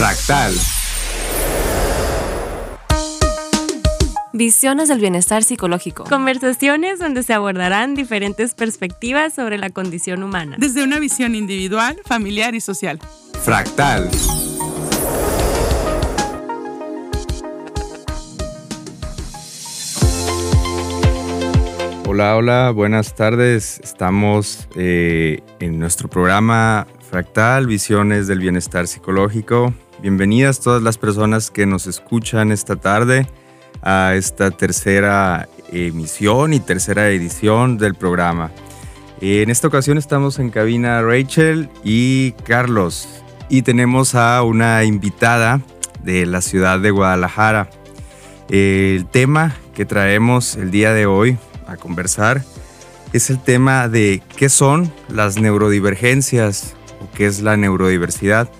Fractal. Visiones del bienestar psicológico. Conversaciones donde se abordarán diferentes perspectivas sobre la condición humana. Desde una visión individual, familiar y social. Fractal. Hola, hola, buenas tardes. Estamos eh, en nuestro programa Fractal, Visiones del Bienestar Psicológico. Bienvenidas todas las personas que nos escuchan esta tarde a esta tercera emisión y tercera edición del programa. En esta ocasión estamos en cabina Rachel y Carlos y tenemos a una invitada de la ciudad de Guadalajara. El tema que traemos el día de hoy a conversar es el tema de qué son las neurodivergencias o qué es la neurodiversidad.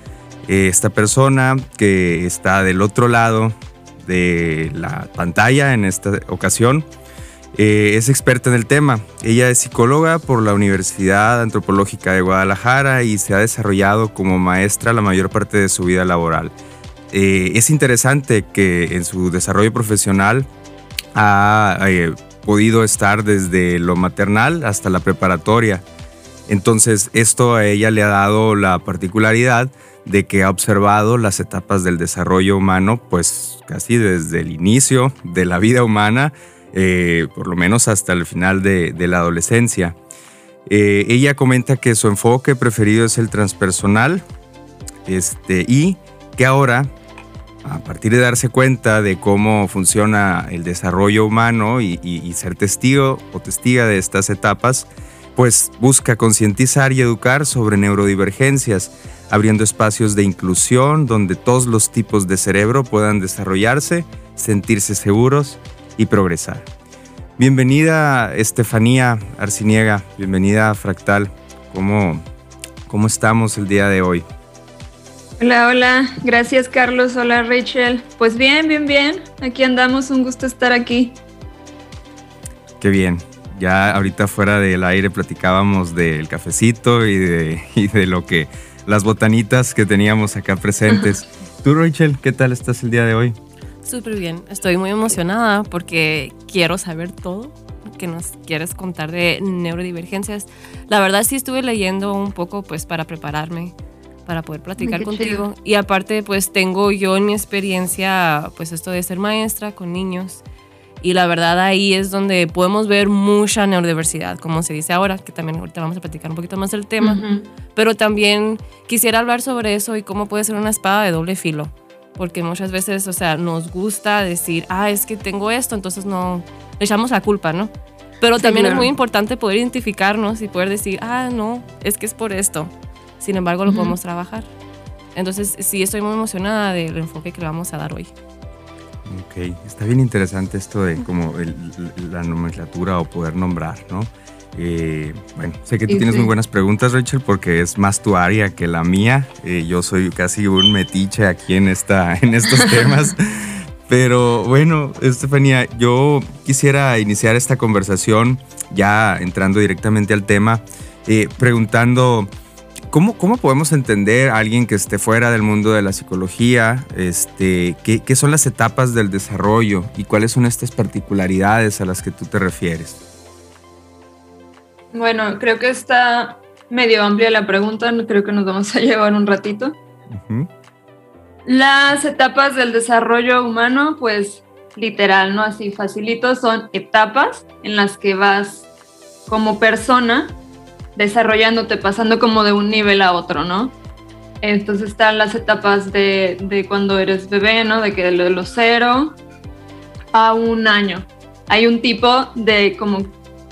Esta persona que está del otro lado de la pantalla en esta ocasión. Eh, es experta en el tema. Ella es psicóloga por la Universidad Antropológica de Guadalajara y se ha desarrollado como maestra la mayor parte de su vida laboral. Eh, es interesante que en su desarrollo profesional ha eh, podido estar desde lo maternal hasta la preparatoria. Entonces esto a ella le ha dado la particularidad de que ha observado las etapas del desarrollo humano, pues casi desde el inicio de la vida humana, eh, por lo menos hasta el final de, la adolescencia. Eh, ella comenta que su enfoque preferido es el transpersonal este, y que ahora, a partir de darse cuenta de cómo funciona el desarrollo humano y, y ser testigo o testiga de estas etapas, pues busca concientizar y educar sobre neurodivergencias abriendo espacios de inclusión donde todos los tipos de cerebro puedan desarrollarse, sentirse seguros y progresar. Bienvenida Estefanía Arciniega, bienvenida a Fractal. ¿Cómo, ¿Cómo estamos el día de hoy? Hola, hola, gracias Carlos, hola Rachel. Pues bien, bien, bien, aquí andamos, un gusto estar aquí. Qué bien, ya ahorita fuera del aire platicábamos del cafecito y de, y de lo que las botanitas que teníamos acá presentes. Tú, Rachel, ¿qué tal estás el día de hoy? Súper bien, estoy muy emocionada porque quiero saber todo que nos quieres contar de neurodivergencias. La verdad sí estuve leyendo un poco pues para prepararme para poder platicar contigo y aparte pues tengo yo en mi experiencia pues esto de ser maestra con niños y la verdad ahí es donde podemos ver mucha neurodiversidad, como se dice ahora, que también ahorita vamos a platicar un poquito más del tema. Pero también quisiera hablar sobre eso y cómo puede ser una espada de doble filo. Porque muchas veces, o sea, nos gusta decir, ah, es que tengo esto, entonces no, le echamos la culpa, ¿no? Pero también es muy importante poder identificarnos y poder decir, ah, no, es que es por esto. Sin embargo, lo podemos trabajar. Entonces, sí, estoy muy emocionada del enfoque que le vamos a dar hoy. Ok, está bien interesante esto de como la nomenclatura o poder nombrar, ¿no? Eh, bueno, sé que tú tienes muy buenas preguntas, Rachel, porque es más tu área que la mía. Eh, yo soy casi un metiche aquí en, esta, en estos temas. Pero bueno, Estefanía, yo quisiera iniciar esta conversación ya entrando directamente al tema, eh, preguntando ¿Cómo, ¿Cómo, podemos entender a alguien que esté fuera del mundo de la psicología? Este, ¿qué, ¿Qué son las etapas del desarrollo y cuáles son estas particularidades a las que tú te refieres? Bueno, creo que está medio amplia la pregunta, creo que nos vamos a llevar un ratito. Las etapas del desarrollo humano, pues literal, ¿no? Así facilito, son etapas en las que vas como persona desarrollándote, pasando como de un nivel a otro, ¿no? Entonces están las etapas de, de cuando eres bebé, ¿no? De que de los cero a un año. Hay un tipo de como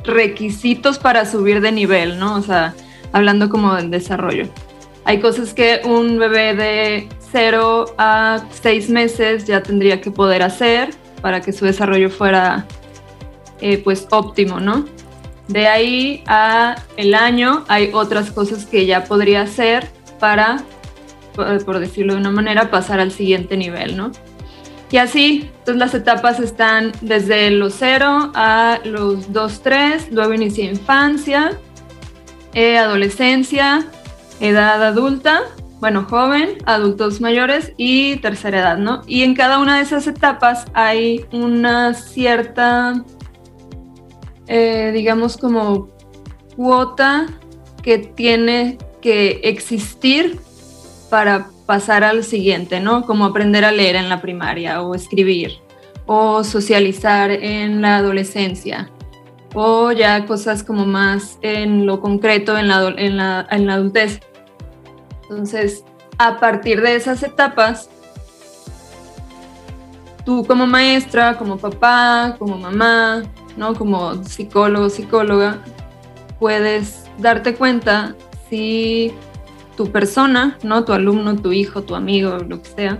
requisitos para subir de nivel, ¿no? O sea, hablando como del desarrollo. Hay cosas que un bebé de cero a seis meses ya tendría que poder hacer para que su desarrollo fuera eh, pues óptimo, ¿no? De ahí a el año hay otras cosas que ya podría hacer para, por decirlo de una manera, pasar al siguiente nivel, ¿no? Y así, entonces las etapas están desde los 0 a los 2, 3, luego inicia infancia, eh, adolescencia, edad adulta bueno, joven, adultos mayores y tercera edad, ¿no? Y en cada una de esas etapas hay una cierta, eh, digamos, como cuota que tiene que existir para pasar al siguiente, ¿no? Como aprender a leer en la primaria o escribir o socializar en la adolescencia o ya cosas como más en lo concreto en la, en la, en la adultez. Entonces, a partir de esas etapas, tú como maestra, como papá, como mamá, ¿no? como psicólogo, psicóloga, puedes darte cuenta si tu persona, ¿no? tu alumno, tu hijo, tu amigo, lo que sea,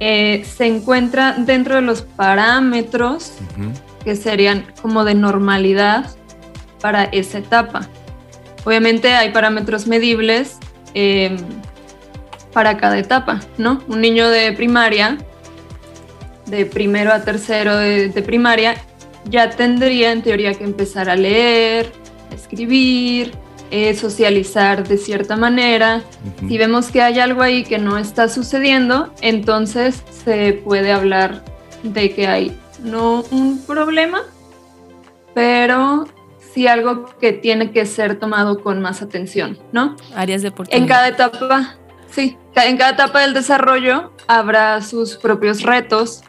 eh, se encuentra dentro de los parámetros que serían como de normalidad para esa etapa. Obviamente hay parámetros medibles Em, para cada etapa, ¿no? Un niño de primaria, de primero a tercero de, primaria, ya tendría en teoría que empezar a leer, a escribir, eh, socializar de cierta manera. Si vemos que hay algo ahí que no está sucediendo, entonces se puede hablar de que hay no un problema, pero sí algo que tiene que ser tomado con más atención, ¿no? Áreas de oportunidad. En cada etapa, sí, en cada etapa del desarrollo habrá sus propios retos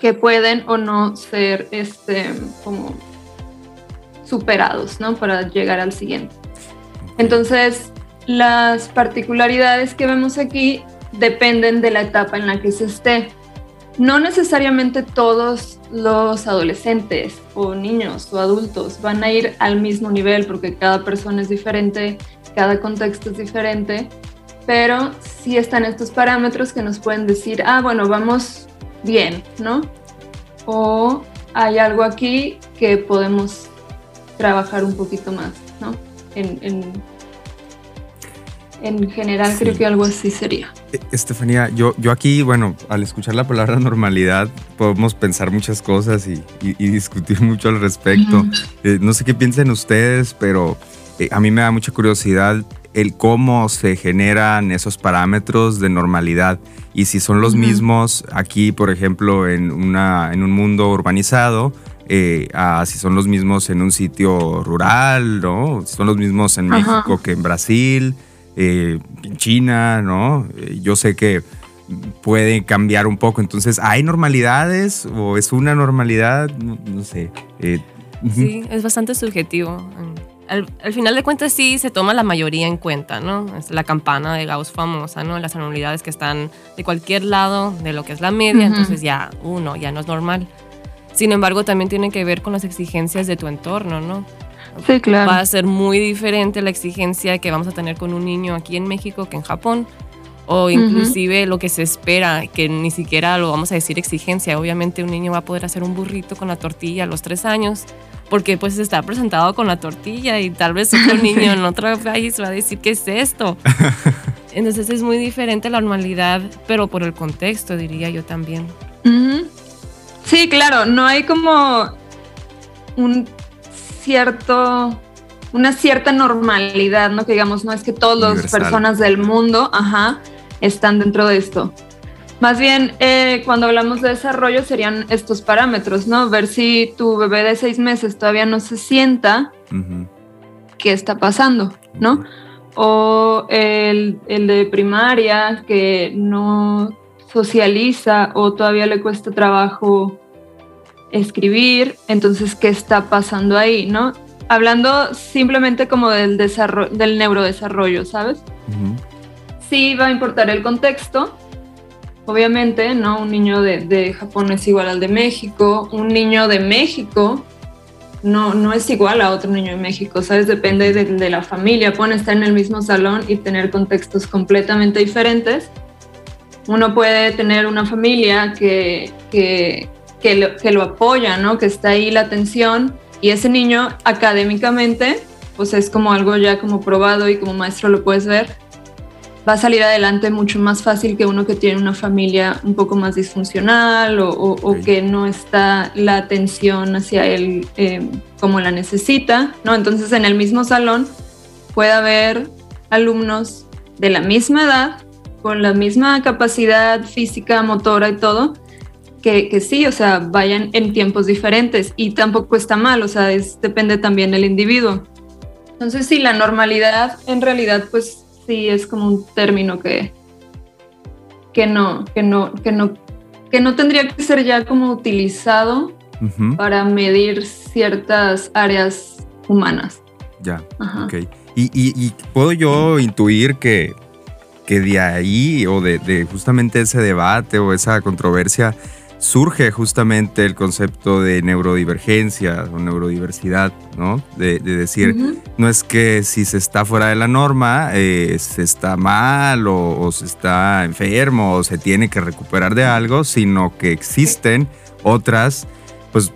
que pueden o no ser este, como superados, ¿no? Para llegar al siguiente. Entonces, las particularidades que vemos aquí dependen de la etapa en la que se esté no necesariamente todos los adolescentes o niños o adultos van a ir al mismo nivel porque cada persona es diferente, cada contexto es diferente, pero sí están estos parámetros que nos pueden decir, ah, bueno, vamos bien, ¿no? O hay algo aquí que podemos trabajar un poquito más, ¿no? En, en general creo que algo así sería. E, Estefanía, yo, yo aquí, bueno, al escuchar la palabra normalidad, podemos pensar muchas cosas y, discutir mucho al respecto. Eh, no sé qué piensen ustedes, pero eh, a mí me da mucha curiosidad el cómo se generan esos parámetros de normalidad y si son los mismos aquí, por ejemplo, en, una, en un mundo urbanizado, eh, si son los mismos en un sitio rural, ¿no? Si son los mismos en México que en Brasil eh, en China, ¿no? Eh, yo sé que puede cambiar un poco. Entonces, ¿hay normalidades o es una normalidad? No, sé. Eh, sí, es bastante subjetivo. Al, final de cuentas sí se toma la mayoría en cuenta, ¿no? Es la campana de Gauss famosa, ¿no? Las anualidades que están de cualquier lado de lo que es la media, entonces ya uno, ya no es normal. Sin embargo, también tiene que ver con las exigencias de tu entorno, ¿no? Sí, claro. Va a ser muy diferente la exigencia que vamos a tener con un niño aquí en México que en Japón. O inclusive lo que se espera, que ni siquiera lo vamos a decir exigencia. Obviamente un niño va a poder hacer un burrito con la tortilla a los tres años, porque pues está presentado con la tortilla y tal vez otro niño en otro país va a decir, ¿qué es esto? Entonces es muy diferente la normalidad, pero por el contexto, diría yo también. Sí, claro, no hay como un cierto, una cierta normalidad, ¿no? Que digamos, no es que todas las personas del mundo, ajá, están dentro de esto. Más bien, eh, cuando hablamos de desarrollo serían estos parámetros, ¿no? Ver si tu bebé de seis meses todavía no se sienta, ¿qué está pasando, no? O el, el de primaria que no socializa o todavía le cuesta trabajo escribir, entonces, ¿qué está pasando ahí, no? Hablando simplemente como del, desarrollo, del neurodesarrollo, ¿sabes? Sí va a importar el contexto, obviamente, ¿no? Un niño de, Japón es igual al de México, un niño de México no, no es igual a otro niño de México, ¿sabes? Depende de, la familia, pueden estar en el mismo salón y tener contextos completamente diferentes. Uno puede tener una familia que, que que lo, que lo apoya, ¿no? Que está ahí la atención y ese niño académicamente, pues es como algo ya como probado y como maestro lo puedes ver, va a salir adelante mucho más fácil que uno que tiene una familia un poco más disfuncional o, que no está la atención hacia él eh, como la necesita, ¿no? Entonces en el mismo salón puede haber alumnos de la misma edad, con la misma capacidad física, motora y todo, que, que, sí, o sea, vayan en tiempos diferentes y tampoco está mal, o sea, es, depende también del individuo. Entonces, sí, la normalidad en realidad, pues sí, es como un término que, que no, que no, que no, que no tendría que ser ya como utilizado para medir ciertas áreas humanas. Ya, ok. Y, y, puedo yo intuir que, que de ahí o de, de, justamente ese debate o esa controversia surge justamente el concepto de neurodivergencia o neurodiversidad, ¿no? De, decir, no es que si se está fuera de la norma, eh, se está mal o, se está enfermo o se tiene que recuperar de algo, sino que existen otras, pues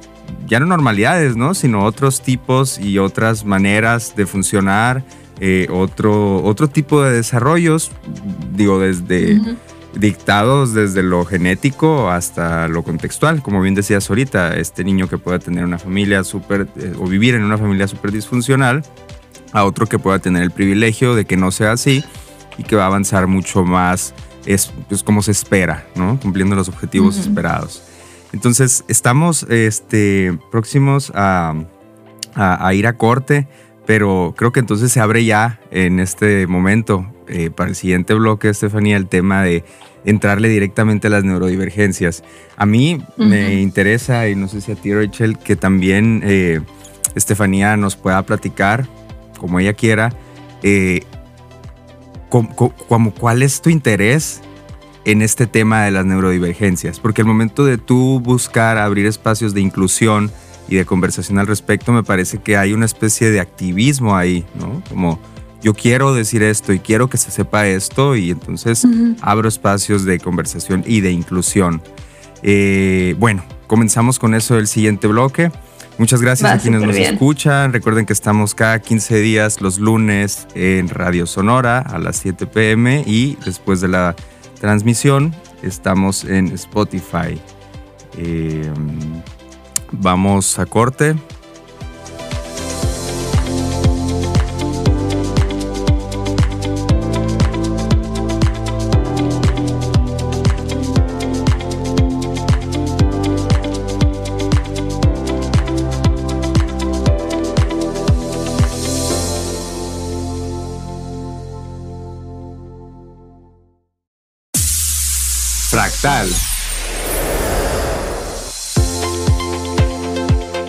ya no normalidades, ¿no? Sino otros tipos y otras maneras de funcionar, eh, otro, otro tipo de desarrollos, digo, desde dictados desde lo genético hasta lo contextual. Como bien decías ahorita, este niño que pueda tener una familia súper, eh, o vivir en una familia súper disfuncional, a otro que pueda tener el privilegio de que no sea así y que va a avanzar mucho más, es pues, como se espera, ¿no? Cumpliendo los objetivos esperados. Entonces, estamos este, próximos a, a, ir a corte, pero creo que entonces se abre ya en este momento eh, para el siguiente bloque, Estefanía, el tema de entrarle directamente a las neurodivergencias. A mí me interesa, y no sé si a ti, Rachel, que también eh, Estefanía nos pueda platicar, como ella quiera, eh, como, cuál es tu interés en este tema de las neurodivergencias. Porque el momento de tú buscar abrir espacios de inclusión y de conversación al respecto, me parece que hay una especie de activismo ahí, ¿no? Como yo quiero decir esto y quiero que se sepa esto y entonces abro espacios de conversación y de inclusión. Eh, bueno, comenzamos con eso del siguiente bloque. Muchas gracias a quienes nos escuchan. Recuerden que estamos cada 15 días los lunes en Radio Sonora a las 7 pm y después de la transmisión estamos en Spotify. Eh, vamos a corte.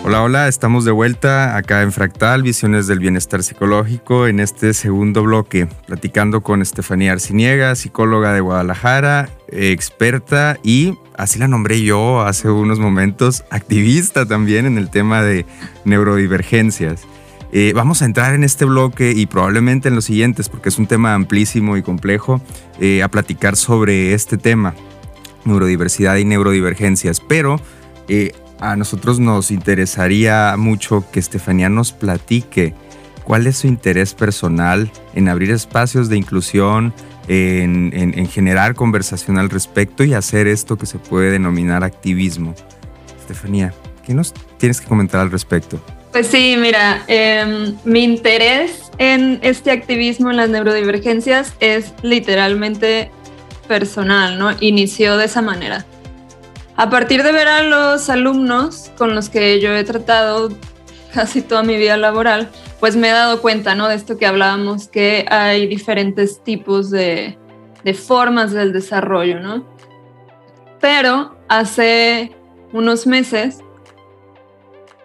Hola, hola, estamos de vuelta acá en Fractal, Visiones del Bienestar Psicológico, en este segundo bloque, platicando con Estefanía Arciniega, psicóloga de Guadalajara, experta y, así la nombré yo hace unos momentos, activista también en el tema de neurodivergencias. Eh, vamos a entrar en este bloque y probablemente en los siguientes, porque es un tema amplísimo y complejo, eh, a platicar sobre este tema neurodiversidad y neurodivergencias, pero eh, a nosotros nos interesaría mucho que Estefanía nos platique cuál es su interés personal en abrir espacios de inclusión, en, generar conversación al respecto y hacer esto que se puede denominar activismo. Estefanía, ¿qué nos tienes que comentar al respecto? Pues sí, mira, em, mi interés en este activismo en las neurodivergencias es literalmente personal, ¿no? Inició de esa manera. A partir de ver a los alumnos con los que yo he tratado casi toda mi vida laboral, pues me he dado cuenta, ¿no? De esto que hablábamos, que hay diferentes tipos de, de formas del desarrollo, ¿no? Pero hace unos meses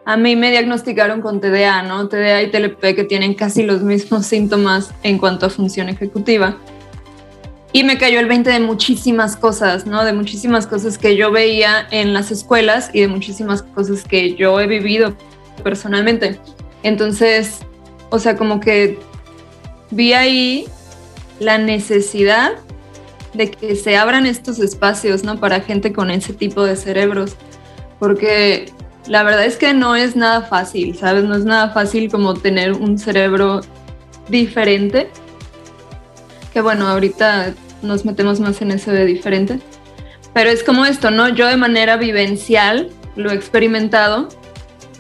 a mí me diagnosticaron con TDA, ¿no? TDA y TLP que tienen casi los mismos síntomas en cuanto a función ejecutiva. Y me cayó el 20 de muchísimas cosas, ¿no? De muchísimas cosas que yo veía en las escuelas y de muchísimas cosas que yo he vivido personalmente. Entonces, o sea, como que vi ahí la necesidad de que se abran estos espacios, ¿no? Para gente con ese tipo de cerebros. Porque la verdad es que no es nada fácil, ¿sabes? No es nada fácil como tener un cerebro diferente que bueno, ahorita nos metemos más en eso de diferente. Pero es como esto, ¿no? Yo de manera vivencial lo he experimentado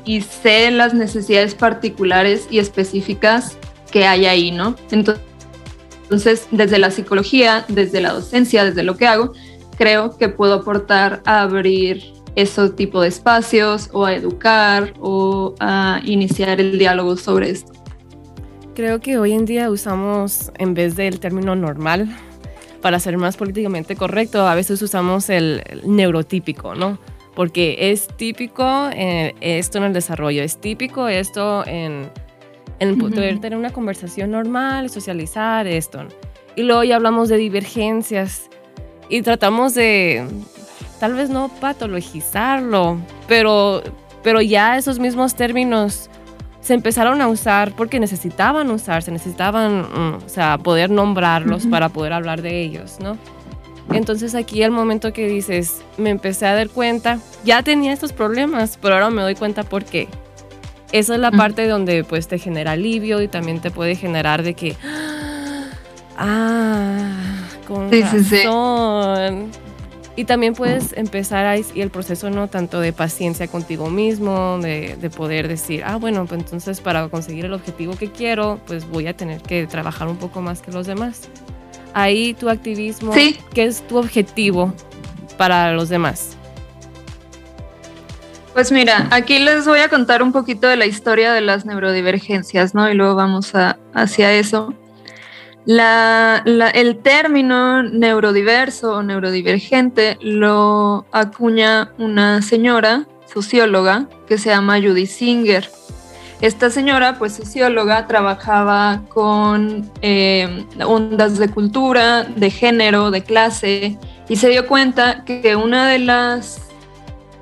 y sé las necesidades particulares y específicas que hay ahí, ¿no? Entonces, desde la psicología, desde la docencia, desde lo que hago, creo que puedo aportar a abrir ese tipo de espacios o a educar o a iniciar el diálogo sobre esto. Creo que hoy en día usamos, en vez del término normal, para ser más políticamente correcto, a veces usamos el, neurotípico, ¿no? Porque es típico eh, esto en el desarrollo, es típico esto en, en poder tener una conversación normal, socializar esto. Y luego ya hablamos de divergencias y tratamos de, tal vez no patologizarlo, pero, pero ya esos mismos términos se empezaron a usar porque necesitaban usarse, necesitaban, mm, o sea, poder nombrarlos para poder hablar de ellos, ¿no? Entonces aquí el momento que dices, me empecé a dar cuenta, ya tenía estos problemas, pero ahora me doy cuenta por qué. Esa es la parte donde pues te genera alivio y también te puede generar de que, ah, con razón. Y también puedes empezar ahí y el proceso no tanto de paciencia contigo mismo, de, de, poder decir, ah, bueno, pues entonces para conseguir el objetivo que quiero, pues voy a tener que trabajar un poco más que los demás. Ahí tu activismo, ¿qué es tu objetivo para los demás? Pues mira, aquí les voy a contar un poquito de la historia de las neurodivergencias, ¿no? Y luego vamos a, hacia eso. La, el término neurodiverso o neurodivergente lo acuña una señora socióloga que se llama Judy Singer. Esta señora, pues socióloga, trabajaba con eh, ondas de cultura, de género, de clase, y se dio cuenta que una de las,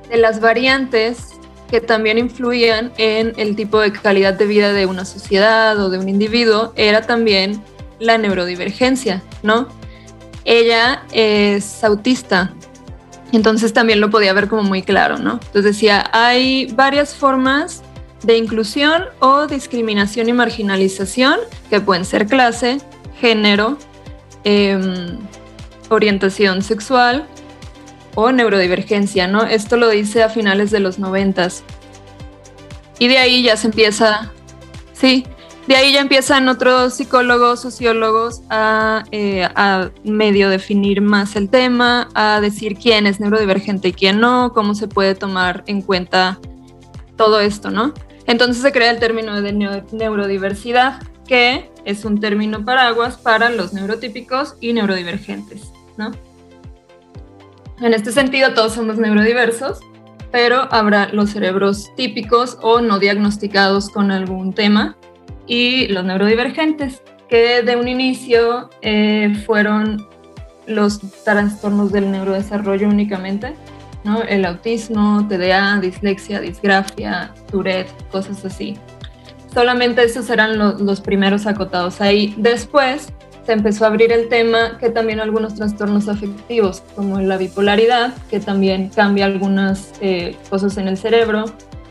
de las variantes que también influían en el tipo de calidad de vida de una sociedad o de un individuo era también la neurodivergencia, ¿no? Ella es autista, entonces también lo podía ver como muy claro, ¿no? Entonces decía, hay varias formas de inclusión o discriminación y marginalización que pueden ser clase, género, em, orientación sexual o neurodivergencia, ¿no? Esto lo dice a finales de los noventas. Y de ahí ya se empieza, sí, de ahí ya empiezan otros psicólogos, sociólogos eh, a, medio definir más el tema, a decir quién es neurodivergente y quién no, cómo se puede tomar en cuenta todo esto, ¿no? Entonces se crea el término de neurodiversidad, que es un término paraguas para los neurotípicos y neurodivergentes, ¿no? En este sentido, todos somos neurodiversos, pero habrá los cerebros típicos o no diagnosticados con algún tema y los neurodivergentes, que de un inicio eh, fueron los trastornos del neurodesarrollo únicamente, ¿no? el autismo, TDA, dislexia, disgrafia, Tourette, cosas así. Solamente esos eran los primeros acotados ahí. Después se empezó a abrir el tema que también algunos trastornos afectivos, como la bipolaridad, que también cambia algunas eh, cosas en el cerebro,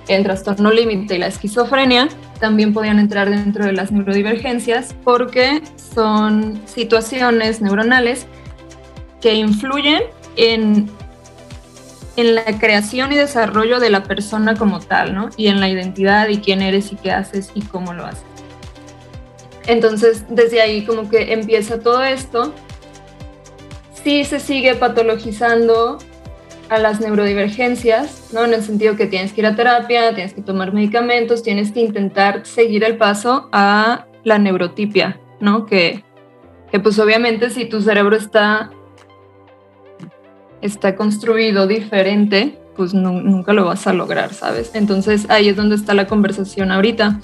el trastorno límite y la esquizofrenia también podían entrar dentro de las neurodivergencias porque son situaciones neuronales que influyen en, en la creación y desarrollo de la persona como tal, ¿no? Y en la identidad y quién eres y qué haces y cómo lo haces. Entonces, desde ahí como que empieza todo esto. Sí se sigue patologizando a las neurodivergencias, ¿no? En el sentido que tienes que ir a terapia, tienes que tomar medicamentos, tienes que intentar seguir el paso a la neurotipia, ¿no? Que, que pues obviamente si tu cerebro está, está construido diferente, pues nunca lo vas a lograr, ¿sabes? Entonces ahí es donde está la conversación ahorita.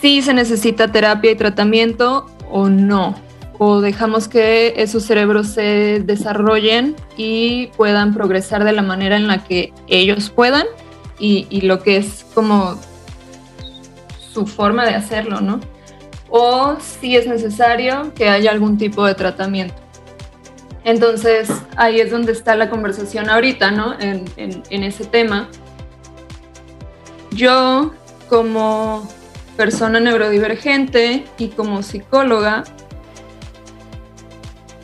Si se necesita terapia y tratamiento o no, o dejamos que esos cerebros se desarrollen y puedan progresar de la manera en la que ellos puedan y, lo que es como su forma de hacerlo, ¿no? O si es necesario que haya algún tipo de tratamiento. Entonces, ahí es donde está la conversación ahorita, ¿no? En, en ese tema. Yo, como persona neurodivergente y como psicóloga,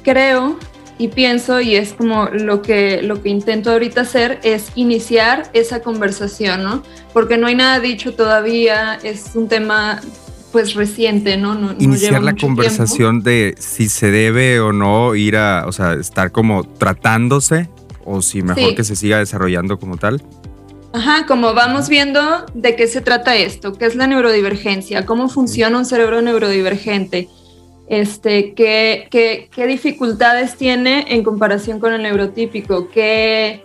creo y pienso, y es como lo que, lo que intento ahorita hacer, es iniciar esa conversación, ¿no? Porque no hay nada dicho todavía, es un tema pues reciente, ¿no? no Iniciar la conversación de si se debe o no ir a, o sea, estar como tratándose o si mejor que se siga desarrollando como tal. Ajá, como vamos viendo de qué se trata esto, qué es la neurodivergencia, cómo funciona un cerebro neurodivergente, este, qué, qué, qué dificultades tiene en comparación con el neurotípico, qué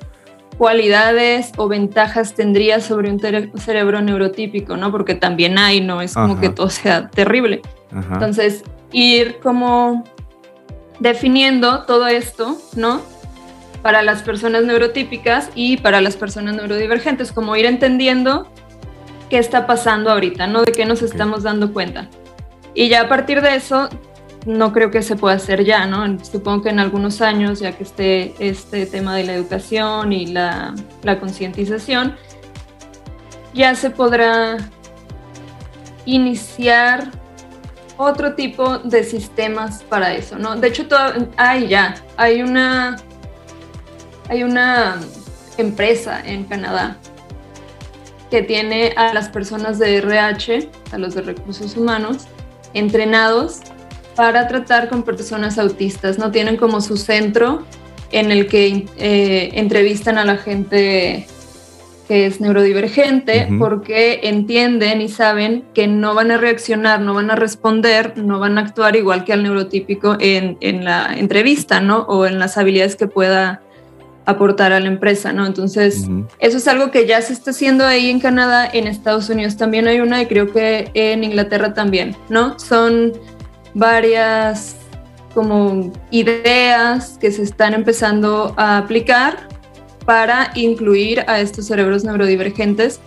cualidades o ventajas tendría sobre un cerebro neurotípico, ¿no? Porque también hay, no es como que todo sea terrible. Entonces, ir como definiendo todo esto, ¿no? Para las personas neurotípicas y para las personas neurodivergentes, como ir entendiendo qué está pasando ahorita, ¿no? De qué nos estamos dando cuenta. Y ya a partir de eso, no creo que se pueda hacer ya, ¿no? Supongo que en algunos años, ya que esté este tema de la educación y la, concientización, ya se podrá iniciar otro tipo de sistemas para eso, ¿no? De hecho, hay ya, hay una, hay una empresa en Canadá que tiene a las personas de RH, a los de recursos humanos, entrenados para tratar con personas autistas, ¿no? Tienen como su centro en el que eh, entrevistan a la gente que es neurodivergente porque entienden y saben que no van a reaccionar, no van a responder, no van a actuar igual que al neurotípico en, en la entrevista, ¿no? O en las habilidades que pueda aportar a la empresa, ¿no? Entonces, eso es algo que ya se está haciendo ahí en Canadá, en Estados Unidos también hay una y creo que en Inglaterra también, ¿no? Son varias como ideas que se están empezando a aplicar para incluir a estos cerebros neurodivergentes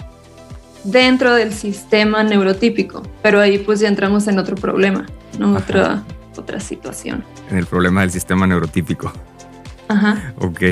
dentro del sistema neurotípico. Pero ahí pues ya entramos en otro problema, ¿no? Otra, otra situación. En el problema del sistema neurotípico. Ajá. Ok.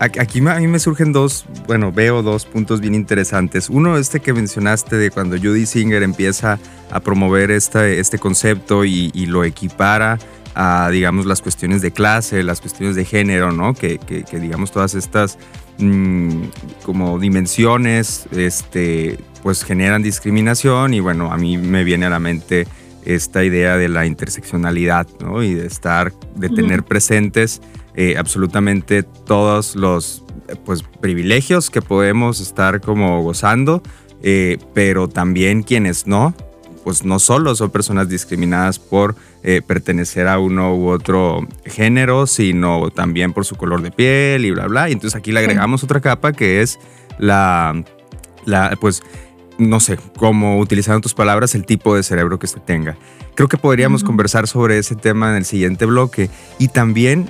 Aquí a mí me surgen dos, bueno, veo dos puntos bien interesantes. Uno, este que mencionaste de cuando Judy Singer empieza a promover este, este concepto y, lo equipara a, digamos, las cuestiones de clase, las cuestiones de género, ¿no? Que, digamos, todas estas mm, como dimensiones, este, pues generan discriminación y bueno, a mí me viene a la mente esta idea de la interseccionalidad, ¿no? Y de estar, de tener presentes eh, absolutamente todos los pues, privilegios que podemos estar como gozando, eh, pero también quienes no, pues no solo son personas discriminadas por eh, pertenecer a uno u otro género, sino también por su color de piel y bla, bla. Y entonces aquí le agregamos otra capa que es la, la pues, no sé, cómo utilizando tus palabras, el tipo de cerebro que se tenga. Creo que podríamos conversar sobre ese tema en el siguiente bloque y también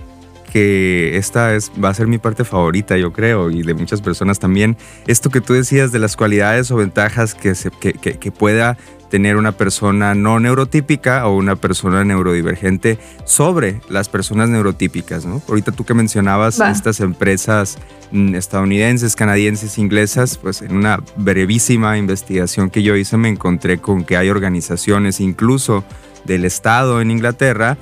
que esta es, va a ser mi parte favorita, yo creo, y de muchas personas también. Esto que tú decías de las cualidades o ventajas que, se, que, que, pueda tener una persona no neurotípica o una persona neurodivergente sobre las personas neurotípicas, ¿no? Ahorita tú que mencionabas estas empresas mm, estadounidenses, canadienses, inglesas, pues en una brevísima investigación que yo hice me encontré con que hay organizaciones incluso del Estado en Inglaterra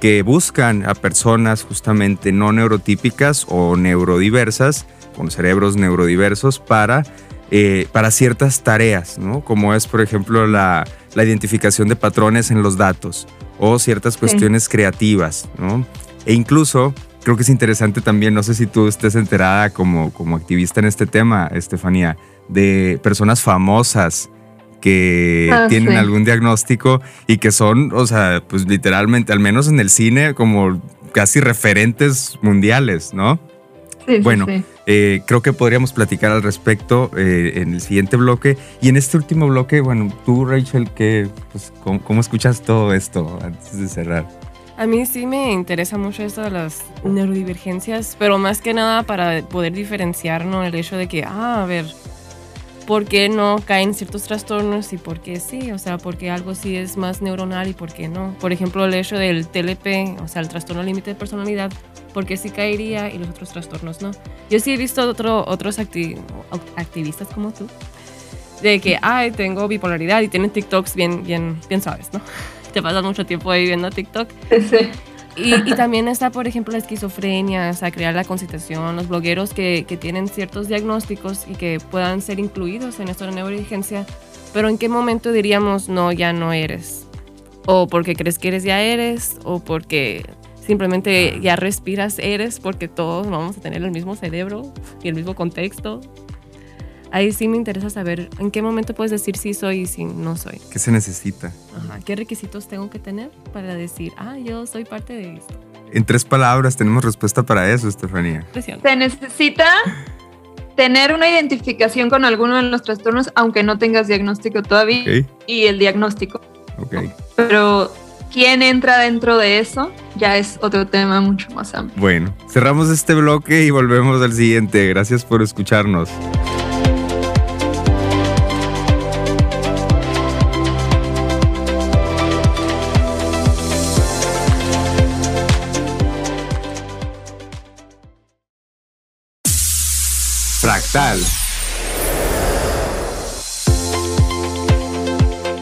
que buscan a personas justamente no neurotípicas o neurodiversas, con cerebros neurodiversos, para, eh, para ciertas tareas, ¿no? como es, por ejemplo, la, la identificación de patrones en los datos o ciertas cuestiones creativas. ¿no? E incluso creo que es interesante también, no sé si tú estés enterada como, como activista en este tema, Estefanía, de personas famosas que ah, tienen algún diagnóstico y que son, o sea, pues literalmente, al menos en el cine, como casi referentes mundiales, ¿no? Sí, bueno, eh, creo que podríamos platicar al respecto eh, en el siguiente bloque. Y en este último bloque, bueno, tú, Rachel, ¿qué, pues, cómo, escuchas todo esto antes de cerrar? A mí sí me interesa mucho esto de las neurodivergencias, pero más que nada para poder diferenciarnos el hecho de que, ah, a ver, por qué no caen ciertos trastornos y por qué sí, o sea, por qué algo sí es más neuronal y por qué no. Por ejemplo, el hecho del TLP, o sea, el trastorno límite de personalidad, por qué sí caería y los otros trastornos no. Yo sí he visto otro, otros activistas como tú, de que, ay, tengo bipolaridad y tienen TikToks bien, bien, bien sabes, ¿no? Te pasas mucho tiempo ahí viendo TikTok. Sí. Y, también está, por ejemplo, la esquizofrenia, o sea, crear la concitación, los blogueros que, que, tienen ciertos diagnósticos y que puedan ser incluidos en esto de neurodivergencia, pero ¿en qué momento diríamos, no, ya no eres? O porque crees que eres, ya eres, o porque simplemente ya respiras, eres, porque todos vamos a tener el mismo cerebro y el mismo contexto. Ahí sí me interesa saber en qué momento puedes decir sí soy y si no soy. ¿Qué se necesita? ¿Qué requisitos tengo que tener para decir, ah, yo soy parte de esto? En tres palabras tenemos respuesta para eso, Estefanía. Se necesita tener una identificación con alguno de los trastornos, aunque no tengas diagnóstico todavía, y el diagnóstico. Okay. Pero quién entra dentro de eso ya es otro tema mucho más amplio. Bueno, cerramos este bloque y volvemos al siguiente. Gracias por escucharnos.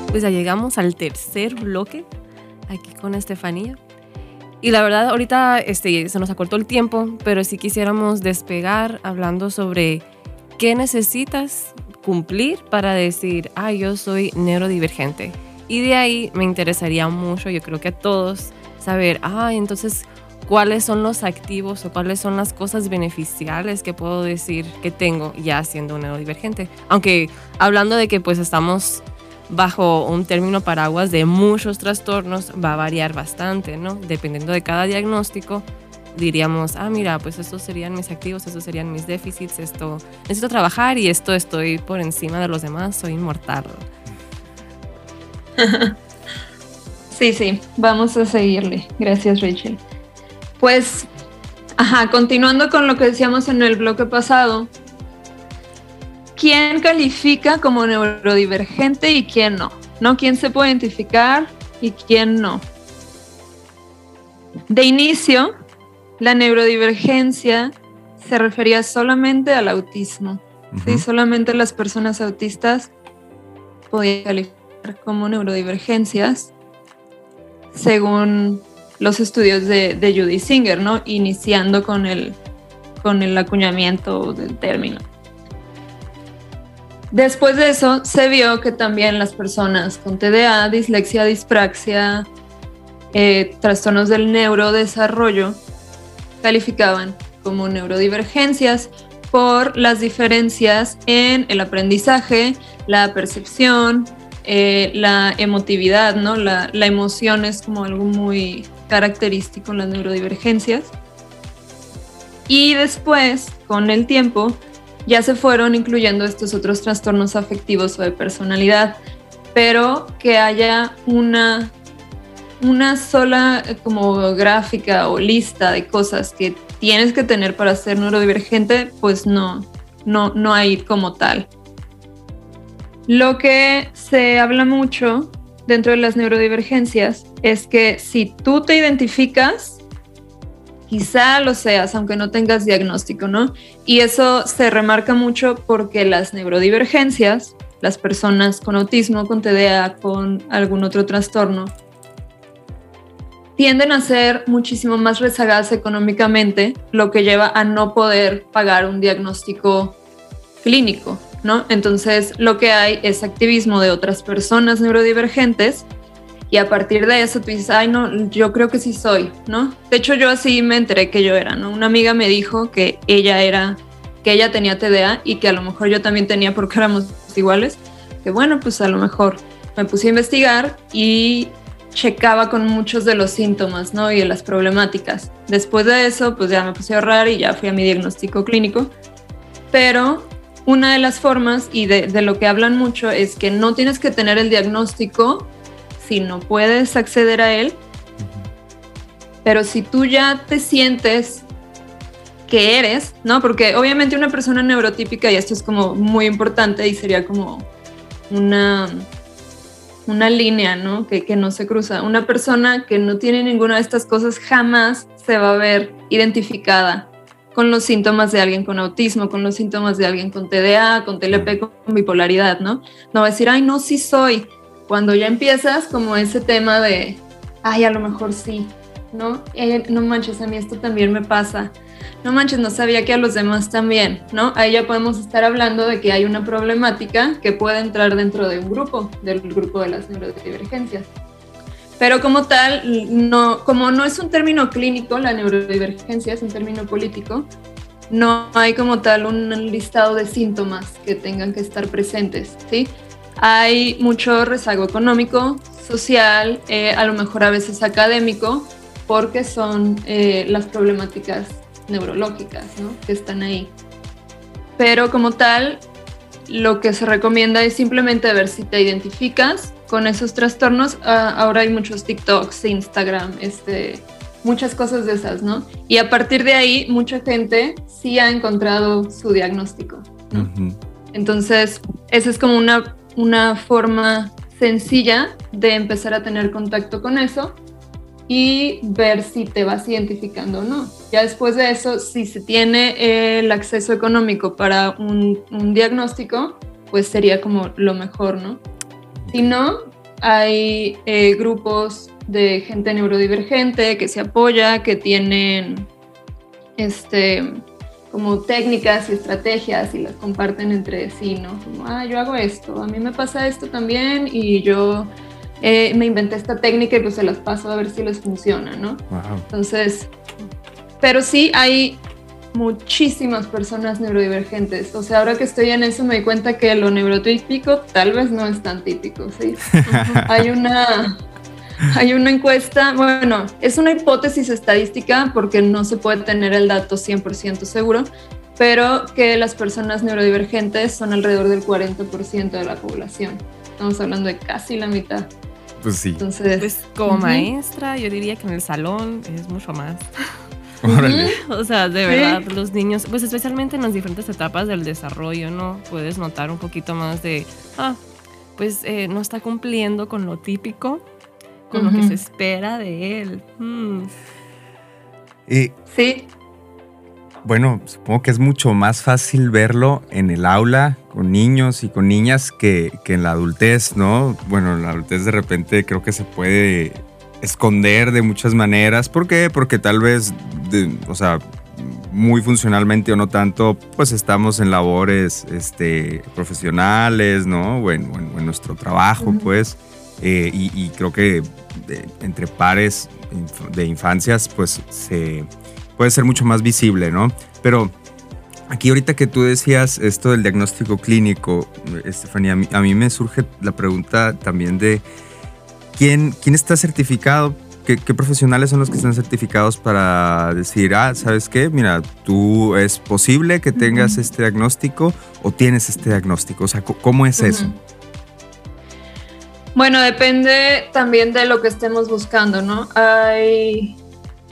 Pues ya llegamos al tercer bloque aquí con Estefanía. Y la verdad, ahorita este, se nos acortó el tiempo, pero si quisiéramos despegar hablando sobre qué necesitas cumplir para decir, ah, yo soy neurodivergente. Y de ahí me interesaría mucho, yo creo que a todos, saber, ah, entonces, cuáles son los activos o cuáles son las cosas beneficiales que puedo decir que tengo ya siendo neurodivergente. Aunque hablando de que pues estamos bajo un término paraguas de muchos trastornos, va a variar bastante, ¿no? Dependiendo de cada diagnóstico, diríamos, ah, mira, pues estos serían mis activos, estos serían mis déficits, esto necesito trabajar y esto estoy por encima de los demás, soy inmortal. Sí, sí, vamos a seguirle. Gracias, Rachel. Pues, ajá, continuando con lo que decíamos en el bloque pasado, ¿quién califica como neurodivergente y quién no? ¿No? ¿Quién se puede identificar y quién no? De inicio, la neurodivergencia se refería solamente al autismo. ¿sí? Solamente las personas autistas podían calificar como neurodivergencias según los estudios de, Judy Singer, ¿no? Iniciando con el, con el acuñamiento del término. Después de eso, se vio que también las personas con TDA, dislexia, dispraxia, eh, trastornos del neurodesarrollo, calificaban como neurodivergencias por las diferencias en el aprendizaje, la percepción, eh, la emotividad, ¿no? La, la, emoción es como algo muy característico en las neurodivergencias. Y después, con el tiempo, ya se fueron incluyendo estos otros trastornos afectivos o de personalidad, pero que haya una, una sola eh, como gráfica o lista de cosas que tienes que tener para ser neurodivergente, pues no, no, no hay como tal. Lo que se habla mucho dentro de las neurodivergencias es que si tú te identificas, quizá lo seas, aunque no tengas diagnóstico, ¿no? Y eso se remarca mucho porque las neurodivergencias, las personas con autismo, con TDA, con algún otro trastorno, tienden a ser muchísimo más rezagadas económicamente, lo que lleva a no poder pagar un diagnóstico clínico. ¿No? Entonces lo que hay es activismo de otras personas neurodivergentes y a partir de eso tú dices, ay, no, yo creo que sí soy, ¿no? De hecho yo así me enteré que yo era, ¿no? Una amiga me dijo que ella era, que ella tenía TDA y que a lo mejor yo también tenía porque éramos iguales, que bueno, pues a lo mejor me puse a investigar y checaba con muchos de los síntomas, ¿no? Y de las problemáticas. Después de eso, pues ya me puse a ahorrar y ya fui a mi diagnóstico clínico. Pero una de las formas y de, lo que hablan mucho es que no tienes que tener el diagnóstico si no puedes acceder a él, pero si tú ya te sientes que eres, ¿no? Porque obviamente una persona neurotípica, y esto es como muy importante y sería como una, una línea, ¿no? Que, que no se cruza. Una persona que no tiene ninguna de estas cosas jamás se va a ver identificada con los síntomas de alguien con autismo, con los síntomas de alguien con TDA, con TLP, con bipolaridad, ¿no? No va a decir, ay, no, sí soy. Cuando ya empiezas como ese tema de, ay, a lo mejor sí, ¿no? Eh, no manches, a mí esto también me pasa. No manches, no sabía que a los demás también, ¿no? Ahí ya podemos estar hablando de que hay una problemática que puede entrar dentro de un grupo, del grupo de las neurodivergencias. Pero como tal, no, como no es un término clínico, la neurodivergencia es un término político, no hay como tal un listado de síntomas que tengan que estar presentes, ¿sí? Hay mucho rezago económico, social, eh, a lo mejor a veces académico, porque son eh, las problemáticas neurológicas ¿no? que están ahí. Pero como tal, lo que se recomienda es simplemente ver si te identificas con esos trastornos. Ah, ahora hay muchos TikToks, Instagram, este, muchas cosas de esas, ¿no? Y a partir de ahí, mucha gente sí ha encontrado su diagnóstico. Entonces, esa es como una, una forma sencilla de empezar a tener contacto con eso y ver si te vas identificando o no. Ya después de eso, si se tiene el acceso económico para un, diagnóstico, pues sería como lo mejor, ¿no? Si no, hay eh, grupos de gente neurodivergente que se apoya, que tienen este, como técnicas y estrategias y las comparten entre sí, ¿no? Como, ah, yo hago esto, a mí me pasa esto también y yo eh, me inventé esta técnica y pues se las paso a ver si les funciona, ¿no? Entonces, pero sí hay muchísimas personas neurodivergentes. O sea, ahora que estoy en eso me di cuenta que lo neurotípico tal vez no es tan típico, ¿sí? hay una... Hay una encuesta, bueno, es una hipótesis estadística porque no se puede tener el dato 100% seguro, pero que las personas neurodivergentes son alrededor del 40% de la población. Estamos hablando de casi la mitad. Pues sí. Entonces, pues como maestra, yo diría que en el salón es mucho más. Órale. O sea, de verdad, los niños, pues especialmente en las diferentes etapas del desarrollo, ¿no? Puedes notar un poquito más de, ah, pues eh, no está cumpliendo con lo típico, con lo que se espera de él. Mm. sí. Bueno, supongo que es mucho más fácil verlo en el aula con niños y con niñas que, en la adultez, ¿no? Bueno, en la adultez de repente creo que se puede esconder de muchas maneras. ¿Por qué? Porque tal vez, o sea, muy funcionalmente o no tanto, pues estamos en labores este, profesionales, ¿no? O en, nuestro trabajo, pues. Eh, y, creo que entre pares de infancias, pues se puede ser mucho más visible, ¿no? Pero aquí ahorita que tú decías esto del diagnóstico clínico, Estefanía, a mí, me surge la pregunta también de quién, quién está certificado ¿Qué, profesionales son los que están certificados para decir, ah, ¿sabes qué? Mira, tú es posible que tengas este diagnóstico o tienes este diagnóstico. O sea, ¿cómo es eso? Bueno, depende también de lo que estemos buscando, ¿no? Hay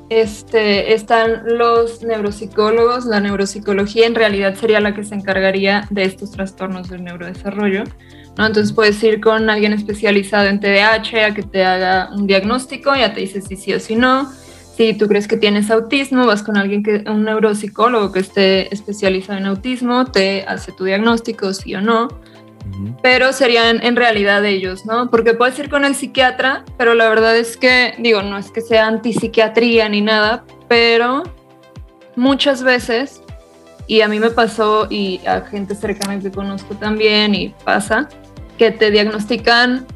este, están los neuropsicólogos. La neuropsicología en realidad sería la que se encargaría de estos trastornos del neurodesarrollo. ¿No? Entonces puedes ir con alguien especializado en TDAH a que te haga un diagnóstico, ya te dice si sí o si no. Si tú crees que tienes autismo, vas con alguien que un neuropsicólogo que esté especializado en autismo, te hace tu diagnóstico sí o no pero serían en realidad ellos, ¿no? Porque puedes ir con el psiquiatra, pero la verdad es que, digo, no es que sea antipsiquiatría ni nada, pero muchas veces, y a mí me pasó y a gente cercana que conozco también, y pasa, que te diagnostican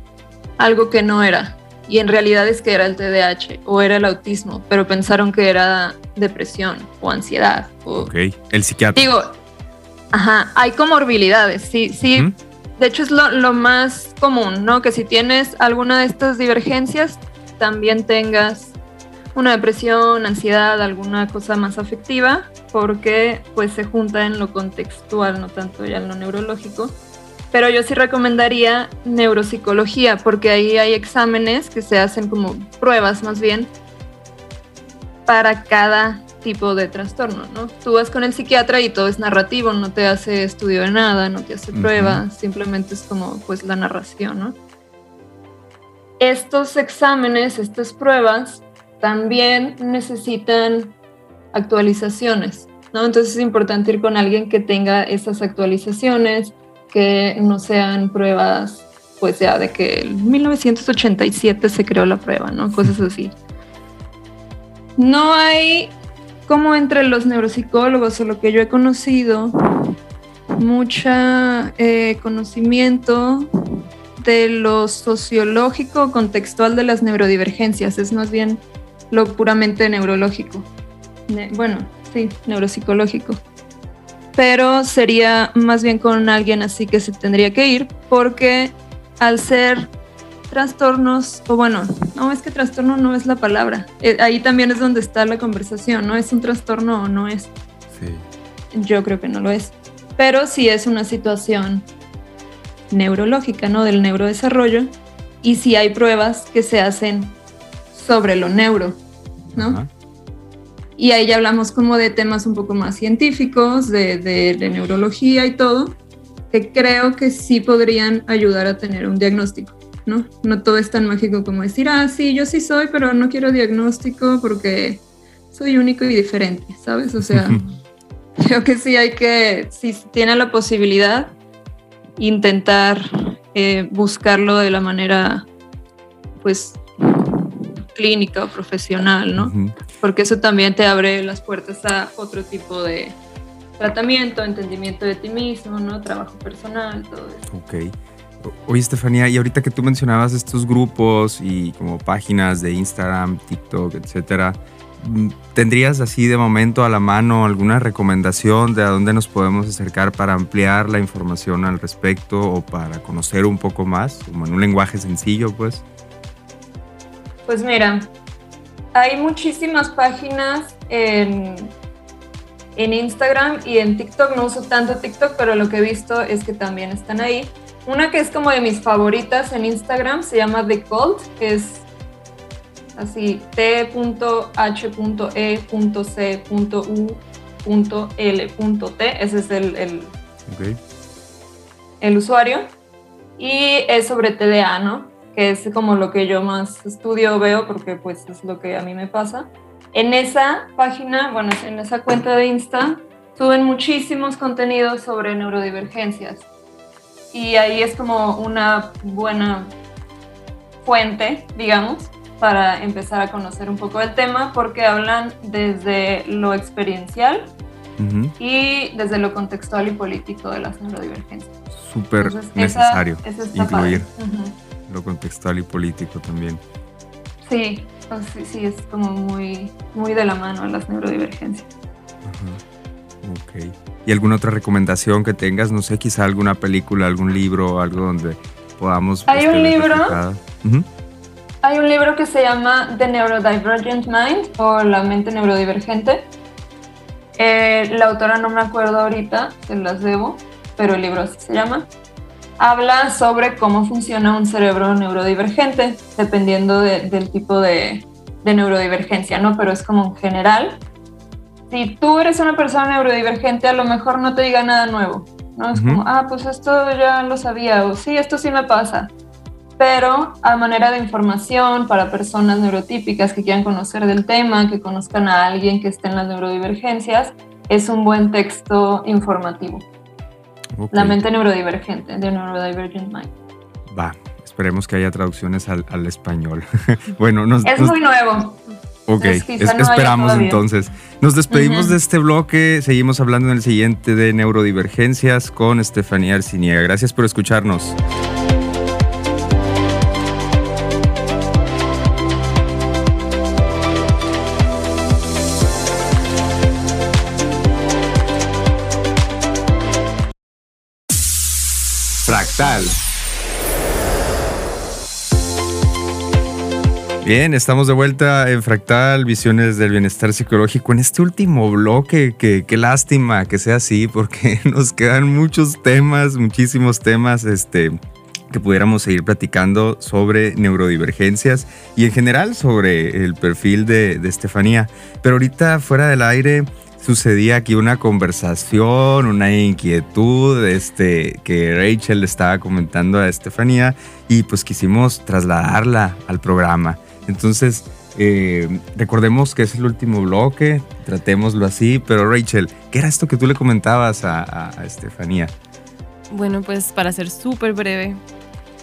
algo que no era, y en realidad es que era el TDAH o era el autismo, pero pensaron que era depresión o ansiedad. ok, el psiquiatra. Digo, ajá, hay comorbilidades, sí, sí. De hecho, es lo, más común, ¿no? Que si tienes alguna de estas divergencias, también tengas una depresión, ansiedad, alguna cosa más afectiva, porque pues se junta en lo contextual, no tanto ya en lo neurológico. Pero yo sí recomendaría neuropsicología, porque ahí hay exámenes que se hacen como pruebas más bien para cada tipo de trastorno, ¿no? Tú vas con el psiquiatra y todo es narrativo, no te hace estudio de nada, no te hace prueba, simplemente es como pues la narración, ¿no? Estos exámenes, estas pruebas también necesitan actualizaciones, ¿no? Entonces es importante ir con alguien que tenga esas actualizaciones, que no sean pruebas pues ya de que en 1987 se creó la prueba, ¿no? Cosas así. No hay, como entre los neuropsicólogos o lo que yo he conocido, mucha eh, conocimiento de lo sociológico contextual de las neurodivergencias, es más bien lo puramente neurológico. bueno, sí, neuropsicológico. Pero sería más bien con alguien así que se tendría que ir, porque al ser trastornos, o bueno, no es que trastorno no es la palabra, eh, ahí también es donde está la conversación, ¿no? ¿Es un trastorno o no es? Sí. Yo creo que no lo es, pero sí es una situación neurológica, ¿no? Del neurodesarrollo, y sí hay pruebas que se hacen sobre lo neuro, ¿no? Y ahí ya hablamos como de temas un poco más científicos, de, de, neurología y todo, que creo que sí podrían ayudar a tener un diagnóstico, ¿no? No todo es tan mágico como decir, ah, sí, yo sí soy, pero no quiero diagnóstico porque soy único y diferente, ¿sabes? O sea, creo que sí hay que, si tiene la posibilidad, intentar eh, buscarlo de la manera, pues, clínica o profesional, ¿no? Porque eso también te abre las puertas a otro tipo de tratamiento, entendimiento de ti mismo, ¿no? Trabajo personal, todo eso. Ok. Oye, Estefanía, y ahorita que tú mencionabas estos grupos y como páginas de Instagram, TikTok, etcétera, ¿tendrías así de momento a la mano alguna recomendación de a dónde nos podemos acercar para ampliar la información al respecto o para conocer un poco más, como en un lenguaje sencillo, pues? Pues mira, hay muchísimas páginas en, en Instagram y en TikTok. No uso tanto TikTok, pero lo que he visto es que también están ahí. Una que es como de mis favoritas en Instagram se llama The Cult, que es así t.h.e.c.u.l.t. Ese es el, el, el usuario. Y es sobre TDA, ¿no? Que es como lo que yo más estudio veo porque pues es lo que a mí me pasa. En esa página, bueno, en esa cuenta de Insta, suben muchísimos contenidos sobre neurodivergencias. Y ahí es como una buena fuente, digamos, para empezar a conocer un poco el tema porque hablan desde lo experiencial y desde lo contextual y político de las neurodivergencias. Súper necesario incluir lo contextual y político también. Sí, sí, sí, es como muy, muy de la mano las neurodivergencias. Ok. ¿Y alguna otra recomendación que tengas? No sé, quizá alguna película, algún libro, algo donde podamos... Hay un libro... Hay un libro que se llama The Neurodivergent Mind o La mente neurodivergente. Eh, la autora no me acuerdo ahorita, se las debo, pero el libro así se llama habla sobre cómo funciona un cerebro neurodivergente, dependiendo del tipo de, neurodivergencia, ¿no? Pero es como en general. Si tú eres una persona neurodivergente, a lo mejor no te diga nada nuevo, ¿no? Es como, ah, pues esto ya lo sabía, o sí, esto sí me pasa. Pero a manera de información para personas neurotípicas que quieran conocer del tema, que conozcan a alguien que esté en las neurodivergencias, es un buen texto informativo. La mente neurodivergente, de Neurodivergent Mind. Va, esperemos que haya traducciones al, español. bueno, es muy nuevo. Ok, esperamos entonces. Nos despedimos de este bloque, seguimos hablando en el siguiente de neurodivergencias con Estefanía Arciniega. Gracias por escucharnos. Bien, estamos de vuelta en Fractal, Visiones del Bienestar Psicológico. En este último bloque, que qué lástima que sea así, porque nos quedan muchos temas, muchísimos temas, este, que pudiéramos seguir platicando sobre neurodivergencias y en general sobre el perfil de, de Estefanía. Pero ahorita fuera del aire sucedía aquí una conversación, una inquietud este, que Rachel estaba comentando a Estefanía y pues quisimos trasladarla al programa. Entonces, eh, recordemos que es el último bloque, tratémoslo así, pero Rachel, ¿qué era esto que tú le comentabas a, Estefanía? Bueno, pues para ser súper breve,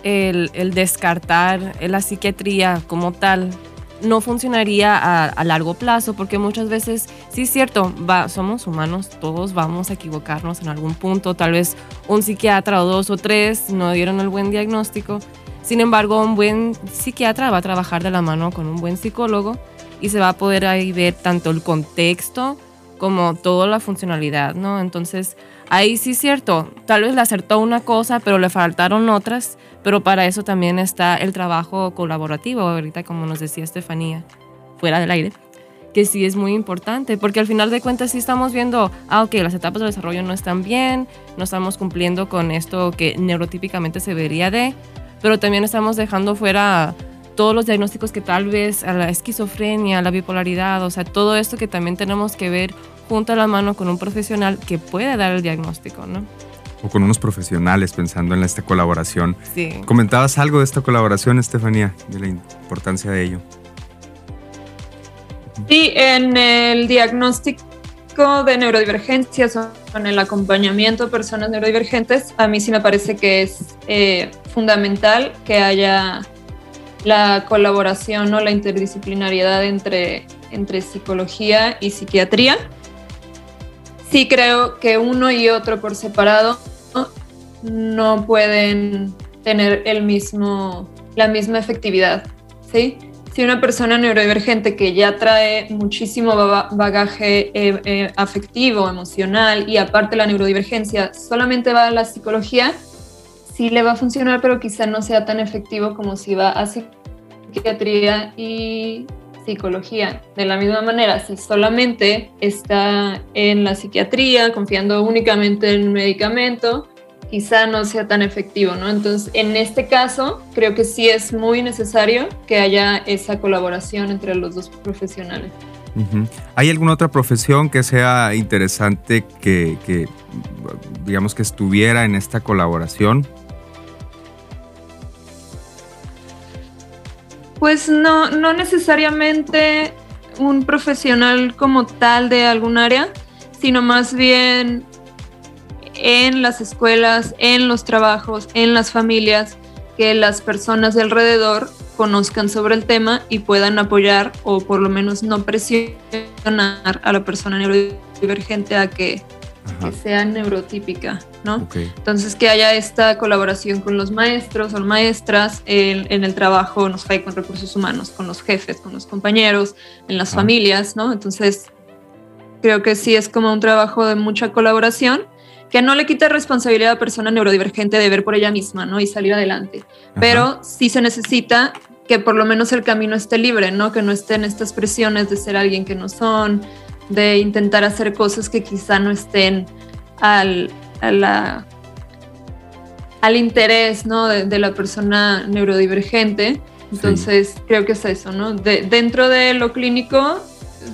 el, el descartar la psiquiatría como tal no funcionaría a, largo plazo, porque muchas veces, sí es cierto, somos humanos, todos vamos a equivocarnos en algún punto, tal vez un psiquiatra o dos o tres no dieron el buen diagnóstico, sin embargo, un buen psiquiatra va a trabajar de la mano con un buen psicólogo y se va a poder ahí ver tanto el contexto como toda la funcionalidad, ¿no? Entonces, ahí sí es cierto, tal vez le acertó una cosa, pero le faltaron otras, pero para eso también está el trabajo colaborativo, ahorita como nos decía Estefanía, fuera del aire, que sí es muy importante, porque al final de cuentas sí estamos viendo, ah, ok, las etapas de desarrollo no están bien, no estamos cumpliendo con esto que neurotípicamente se debería de, pero también estamos dejando fuera todos los diagnósticos que tal vez a la esquizofrenia, a la bipolaridad, o sea, todo esto que también tenemos que ver junto a la mano con un profesional que puede dar el diagnóstico, ¿no? O con unos profesionales pensando en esta colaboración. Sí. ¿Comentabas algo de esta colaboración, Estefanía, de la importancia de ello? Sí, en el diagnóstico de neurodivergencias o en el acompañamiento a personas neurodivergentes, a mí sí me parece que es eh, fundamental que haya la colaboración o la interdisciplinariedad entre, entre psicología y psiquiatría. Sí creo que uno y otro por separado no pueden tener el mismo, la misma efectividad, ¿sí? si una persona neurodivergente que ya trae muchísimo bagaje eh, eh, afectivo, emocional y aparte la neurodivergencia solamente va a la psicología, sí le va a funcionar, pero quizá no sea tan efectivo como si va a psiquiatría y psicología. De la misma manera, si solamente está en la psiquiatría, confiando únicamente en el medicamento, quizá no sea tan efectivo, ¿no? Entonces, en este caso, creo que sí es muy necesario que haya esa colaboración entre los dos profesionales. ¿Hay alguna otra profesión que sea interesante que, digamos, que estuviera en esta colaboración? Pues no, no necesariamente un profesional como tal de algún área, sino más bien en las escuelas, en los trabajos, en las familias, que las personas de alrededor conozcan sobre el tema y puedan apoyar o por lo menos no presionar a la persona neurodivergente a que, sea neurotípica, ¿no? Entonces que haya esta colaboración con los maestros o maestras en, el trabajo, no sé, con recursos humanos, con los jefes, con los compañeros, en las familias, ¿no? Entonces creo que sí es como un trabajo de mucha colaboración que no le quita responsabilidad a la persona neurodivergente de ver por ella misma, ¿no? Y salir adelante. Pero sí se necesita que por lo menos el camino esté libre, ¿no? Que no estén estas presiones de ser alguien que no son, de intentar hacer cosas que quizá no estén al, al interés, ¿no? De, la persona neurodivergente. Entonces, creo que es eso, ¿no? dentro de lo clínico,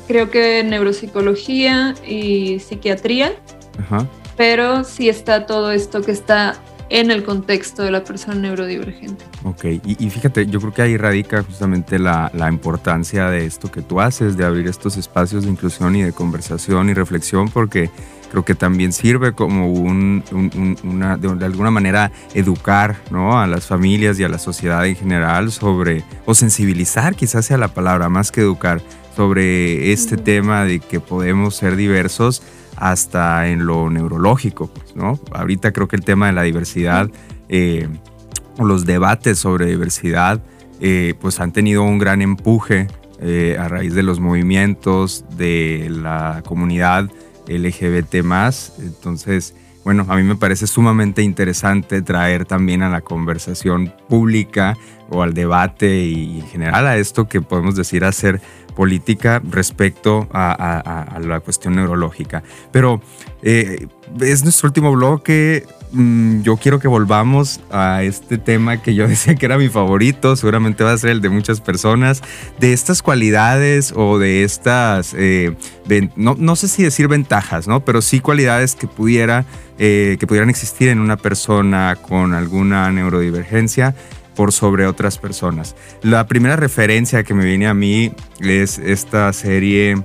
creo que neuropsicología y psiquiatría. Ajá pero sí está todo esto que está en el contexto de la persona neurodivergente. Ok, y, fíjate, yo creo que ahí radica justamente la, importancia de esto que tú haces, de abrir estos espacios de inclusión y de conversación y reflexión, porque creo que también sirve como un, una, de, alguna manera educar ¿no? a las familias y a la sociedad en general sobre, o sensibilizar quizás sea la palabra, más que educar, sobre este tema de que podemos ser diversos hasta en lo neurológico, pues, ¿no? Ahorita creo que el tema de la diversidad eh, o los debates sobre diversidad eh, pues han tenido un gran empuje eh, a raíz de los movimientos de la comunidad LGBT+. Entonces, bueno, a mí me parece sumamente interesante traer también a la conversación pública o al debate y en general a esto que podemos decir hacer política respecto a, la cuestión neurológica. Pero eh, es nuestro último bloque. Mm, yo quiero que volvamos a este tema que yo decía que era mi favorito, seguramente va a ser el de muchas personas, de estas cualidades o de estas, eh, no, sé si decir ventajas, ¿no? pero sí cualidades que, pudiera, eh, que pudieran existir en una persona con alguna neurodivergencia por sobre otras personas. La primera referencia que me viene a mí es esta serie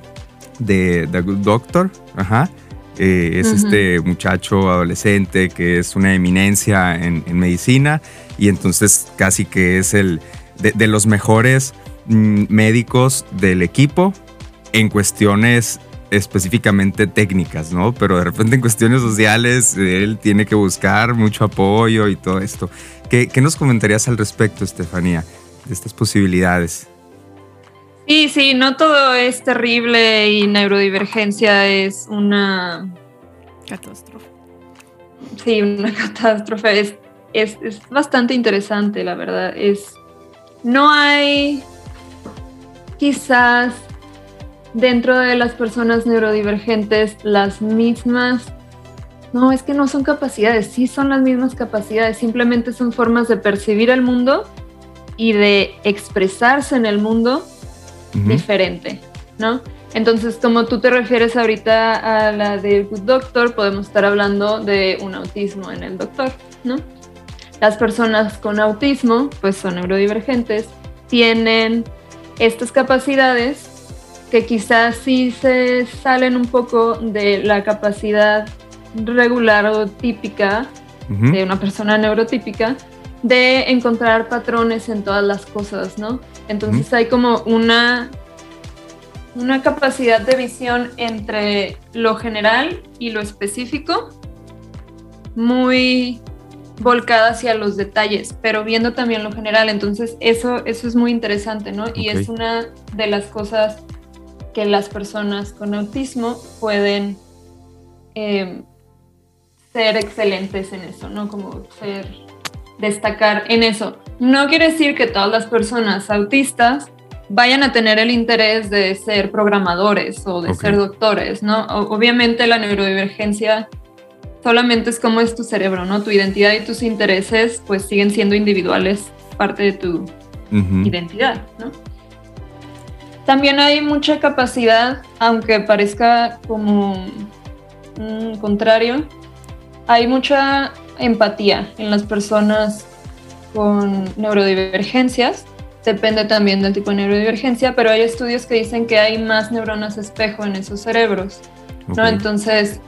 de The Good Doctor, ajá. Eh, es este muchacho adolescente que es una eminencia en, medicina y entonces casi que es el de, los mejores mm, médicos del equipo en cuestiones específicamente técnicas, ¿no? Pero de repente en cuestiones sociales él tiene que buscar mucho apoyo y todo esto. ¿Qué, qué nos comentarías al respecto, Estefanía, de estas posibilidades? Sí, sí, no todo es terrible y neurodivergencia es una catástrofe. Sí, una catástrofe. Es, es, es bastante interesante, la verdad. Es, no hay quizás dentro de las personas neurodivergentes las mismas, no, es que no son capacidades, sí son las mismas capacidades, simplemente son formas de percibir el mundo y de expresarse en el mundo diferente, ¿no? Entonces, como tú te refieres ahorita a la de Good Doctor, podemos estar hablando de un autismo en el doctor, ¿no? Las personas con autismo, pues son neurodivergentes, tienen estas capacidades que quizás sí se salen un poco de la capacidad regular o típica de una persona neurotípica de encontrar patrones en todas las cosas, ¿no? Entonces hay como una, una capacidad de visión entre lo general y lo específico muy volcada hacia los detalles, pero viendo también lo general. Entonces eso, eso es muy interesante, ¿no? Y es una de las cosas que las personas con autismo pueden eh, ser excelentes en eso, ¿no? Como ser, destacar en eso. No quiere decir que todas las personas autistas vayan a tener el interés de ser programadores o de ser doctores, ¿no? obviamente la neurodivergencia solamente es como es tu cerebro, ¿no? Tu identidad y tus intereses pues siguen siendo individuales, parte de tu identidad, ¿no? También hay mucha capacidad, aunque parezca como un contrario, hay mucha empatía en las personas con neurodivergencias. Depende también del tipo de neurodivergencia, pero hay estudios que dicen que hay más neuronas espejo en esos cerebros. ¿no? Entonces,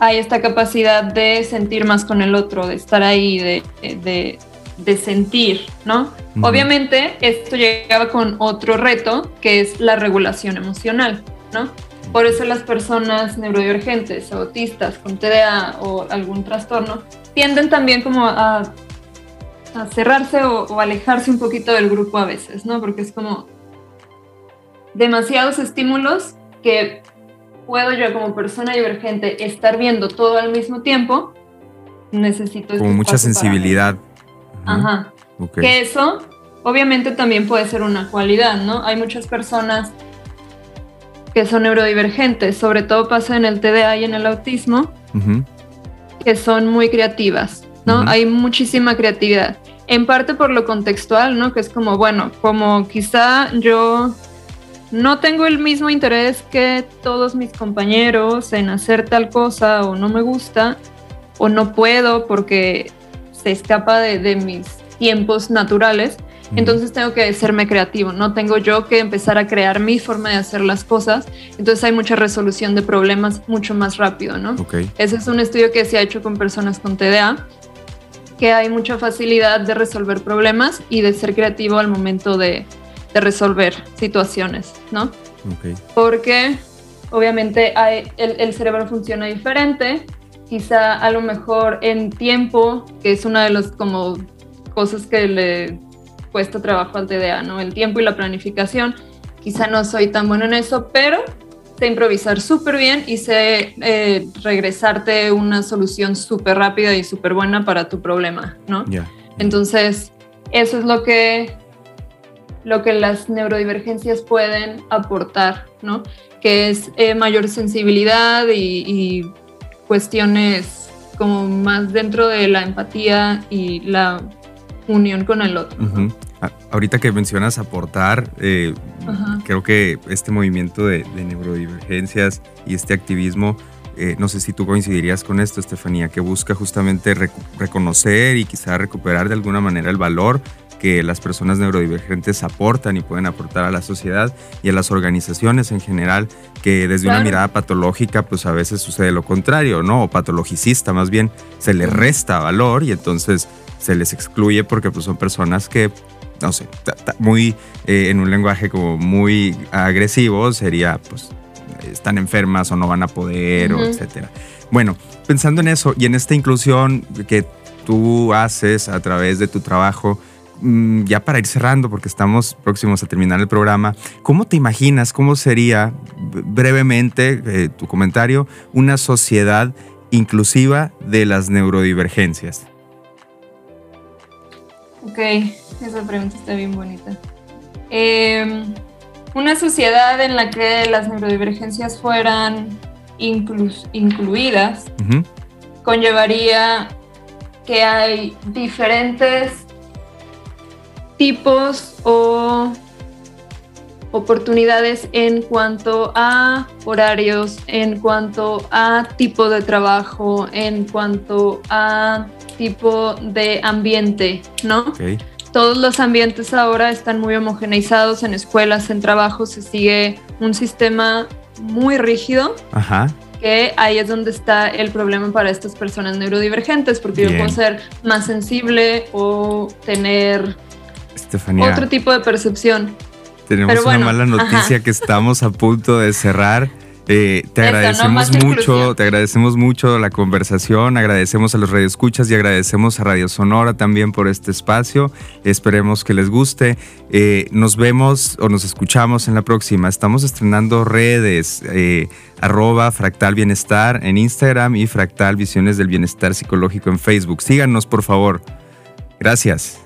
hay esta capacidad de sentir más con el otro, de estar ahí, de, de, de sentir, ¿no? Obviamente esto llegaba con otro reto, que es la regulación emocional, ¿no? Por eso las personas neurodivergentes, autistas, con TDA o algún trastorno, tienden también como a, a cerrarse o, o, alejarse un poquito del grupo a veces, ¿no? Porque es como demasiados estímulos que puedo yo como persona divergente estar viendo todo al mismo tiempo, necesito... Como mucha sensibilidad. Ajá. Que eso obviamente también puede ser una cualidad, ¿no? Hay muchas personas que son neurodivergentes, sobre todo pasa en el TDA y en el autismo, que son muy creativas, ¿no? Hay muchísima creatividad. En parte por lo contextual, ¿no? Que es como, bueno, como quizá yo no tengo el mismo interés que todos mis compañeros en hacer tal cosa o no me gusta o no puedo porque se escapa de, mis tiempos naturales, entonces tengo que serme creativo, no tengo yo que empezar a crear mi forma de hacer las cosas, entonces hay mucha resolución de problemas mucho más rápido, ¿no? Ese es un estudio que se ha hecho con personas con TDA, que hay mucha facilidad de resolver problemas y de ser creativo al momento de, resolver situaciones, ¿no? Porque obviamente el, el cerebro funciona diferente, quizá a lo mejor en tiempo, que es una de las como cosas que le cuesta trabajo al TDA, ¿no? El tiempo y la planificación. Quizá no soy tan bueno en eso, pero sé improvisar súper bien y sé eh, regresarte una solución súper rápida y súper buena para tu problema, ¿no? Entonces, eso es lo que, lo que las neurodivergencias pueden aportar, ¿no? Que es eh, mayor sensibilidad y cuestiones como más dentro de la empatía y la unión con el otro. Ahorita que mencionas aportar, eh, creo que este movimiento de, neurodivergencias y este activismo, eh, no sé si tú coincidirías con esto, Estefanía, que busca justamente reconocer y quizá recuperar de alguna manera el valor que las personas neurodivergentes aportan y pueden aportar a la sociedad y a las organizaciones en general, que desde una mirada patológica, pues a veces sucede lo contrario, ¿no? O patologicista, más bien, se les resta valor y entonces se les excluye porque pues son personas que no sé, muy eh, en un lenguaje como muy agresivo, sería pues están enfermas o no van a poder, o etcétera. Bueno, pensando en eso y en esta inclusión que tú haces a través de tu trabajo, mm, ya para ir cerrando, porque estamos próximos a terminar el programa, ¿cómo te imaginas, cómo sería brevemente eh, tu comentario, una sociedad inclusiva de las neurodivergencias? Ok, esa pregunta está bien bonita. Em, una sociedad en la que las neurodivergencias fueran incluidas conllevaría que hay diferentes tipos o oportunidades en cuanto a horarios, en cuanto a tipo de trabajo, en cuanto a tipo de ambiente, ¿no? Todos los ambientes ahora están muy homogeneizados en escuelas, en trabajo, se sigue un sistema muy rígido. Ajá que ahí es donde está el problema para estas personas neurodivergentes, porque yo puedo ser más sensible o tener otro tipo de percepción. Tenemos una mala noticia que estamos a punto de cerrar. Eh, te agradecemos mucho, te agradecemos mucho la conversación, agradecemos a los radioescuchas y agradecemos a Radio Sonora también por este espacio. Esperemos que les guste. Eh, nos vemos o nos escuchamos en la próxima. Estamos estrenando redes, eh, arroba Fractal Bienestar en Instagram y Fractal Visiones del Bienestar Psicológico en Facebook. Síganos, por favor. Gracias.